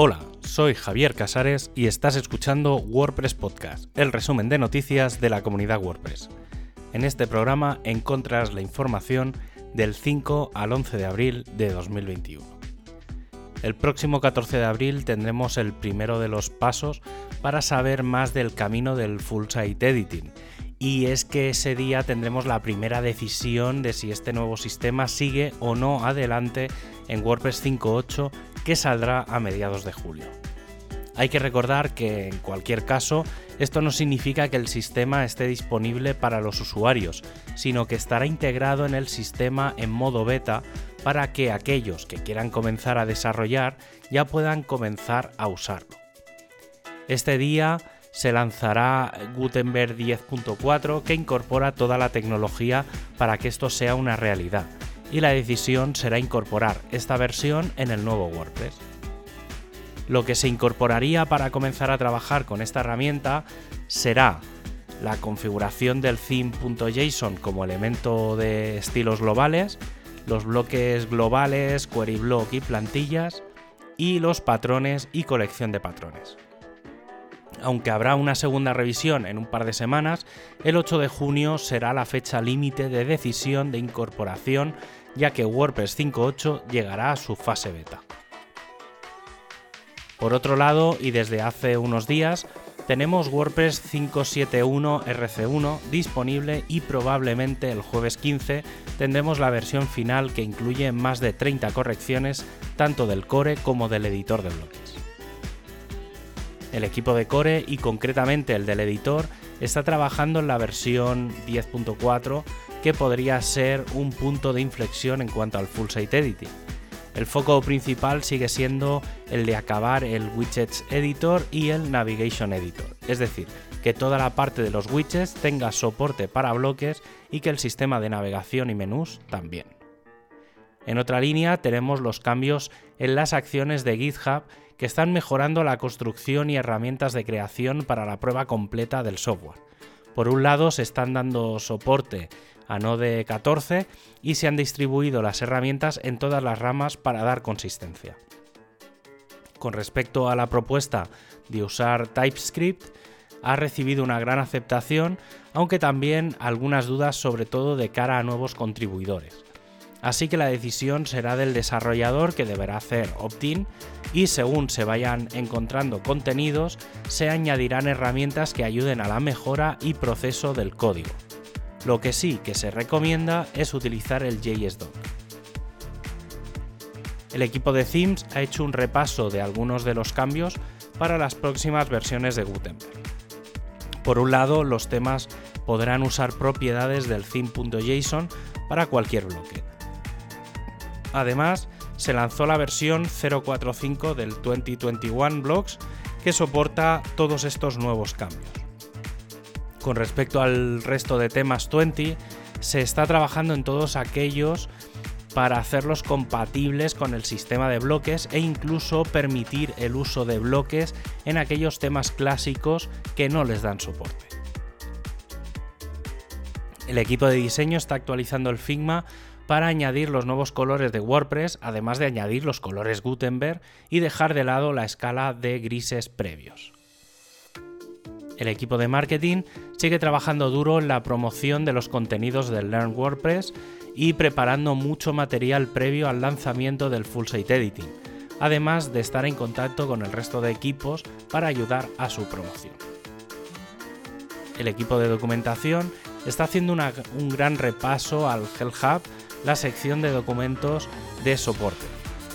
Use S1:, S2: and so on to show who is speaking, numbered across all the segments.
S1: Hola, soy Javier Casares y estás escuchando WordPress Podcast, el resumen de noticias de la comunidad WordPress. En este programa encontrarás la información del 5 al 11 de abril de 2021. El próximo 14 de abril tendremos el primero de los pasos para saber más del camino del full site editing. Y es que ese día tendremos la primera decisión de si este nuevo sistema sigue o no adelante en WordPress 5.8 que saldrá a mediados de julio. Hay que recordar que, en cualquier caso, esto no significa que el sistema esté disponible para los usuarios, sino que estará integrado en el sistema en modo beta para que aquellos que quieran comenzar a desarrollar ya puedan comenzar a usarlo. Este día se lanzará Gutenberg 10.4 que incorpora toda la tecnología para que esto sea una realidad y la decisión será incorporar esta versión en el nuevo WordPress. Lo que se incorporaría para comenzar a trabajar con esta herramienta será la configuración del theme.json como elemento de estilos globales, los bloques globales, query block y plantillas, y los patrones y colección de patrones. Aunque habrá una segunda revisión en un par de semanas, el 8 de junio será la fecha límite de decisión de incorporación ya que WordPress 5.8 llegará a su fase beta. Por otro lado, y desde hace unos días, tenemos WordPress 5.7.1 RC1 disponible y probablemente el jueves 15 tendremos la versión final que incluye más de 30 correcciones tanto del core como del editor de bloques. El equipo de core y concretamente el del editor está trabajando en la versión 10.4 que podría ser un punto de inflexión en cuanto al full site editing. El foco principal sigue siendo el de acabar el Widgets Editor y el Navigation Editor, es decir, que toda la parte de los widgets tenga soporte para bloques y que el sistema de navegación y menús también. En otra línea tenemos los cambios en las acciones de GitHub que están mejorando la construcción y herramientas de creación para la prueba completa del software. Por un lado se están dando soporte a Node 14 y se han distribuido las herramientas en todas las ramas para dar consistencia. Con respecto a la propuesta de usar TypeScript, ha recibido una gran aceptación, aunque también algunas dudas sobre todo de cara a nuevos contribuidores. Así que la decisión será del desarrollador que deberá hacer opt-in y según se vayan encontrando contenidos, se añadirán herramientas que ayuden a la mejora y proceso del código. Lo que sí que se recomienda es utilizar el JSDoc. El equipo de Themes ha hecho un repaso de algunos de los cambios para las próximas versiones de Gutenberg. Por un lado, los temas podrán usar propiedades del theme.json para cualquier bloque. Además, se lanzó la versión 045 del 2021 Blocks que soporta todos estos nuevos cambios. Con respecto al resto de temas 20, se está trabajando en todos aquellos para hacerlos compatibles con el sistema de bloques e incluso permitir el uso de bloques en aquellos temas clásicos que no les dan soporte. El equipo de diseño está actualizando el Figma para añadir los nuevos colores de WordPress, además de añadir los colores Gutenberg y dejar de lado la escala de grises previos. El equipo de marketing sigue trabajando duro en la promoción de los contenidos del Learn WordPress y preparando mucho material previo al lanzamiento del Full Site Editing, además de estar en contacto con el resto de equipos para ayudar a su promoción. El equipo de documentación está haciendo un gran repaso al Hell Hub, la sección de documentos de soporte.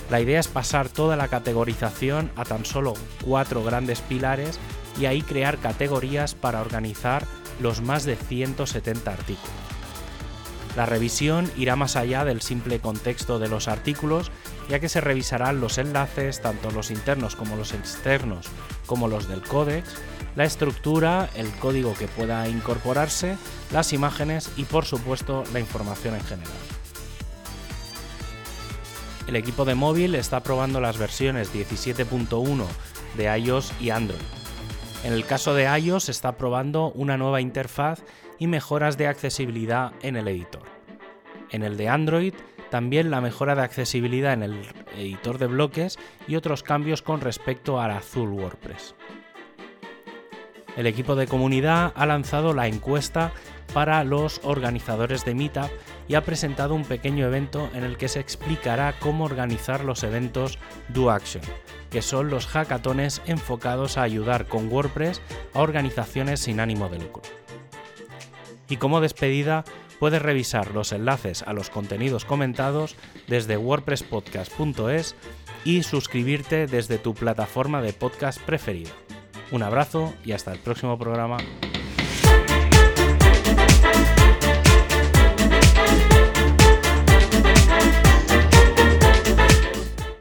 S1: La idea es pasar toda la categorización a tan solo cuatro grandes pilares y ahí crear categorías para organizar los más de 170 artículos. La revisión irá más allá del simple contexto de los artículos, ya que se revisarán los enlaces, tanto los internos como los externos, como los del códex, la estructura, el código que pueda incorporarse, las imágenes y por supuesto la información en general. El equipo de móvil está probando las versiones 17.1 de iOS y Android en el caso de iOS está probando una nueva interfaz y mejoras de accesibilidad en el editor. En el de Android también la mejora de accesibilidad en el editor de bloques y otros cambios con respecto al azul WordPress. El equipo de comunidad ha lanzado la encuesta para los organizadores de Meetup y ha presentado un pequeño evento en el que se explicará cómo organizar los eventos Do Action, que son los hackatones enfocados a ayudar con WordPress a organizaciones sin ánimo de lucro. Y como despedida, puedes revisar los enlaces a los contenidos comentados desde wordpresspodcast.es y suscribirte desde tu plataforma de podcast preferida. Un abrazo y hasta el próximo programa.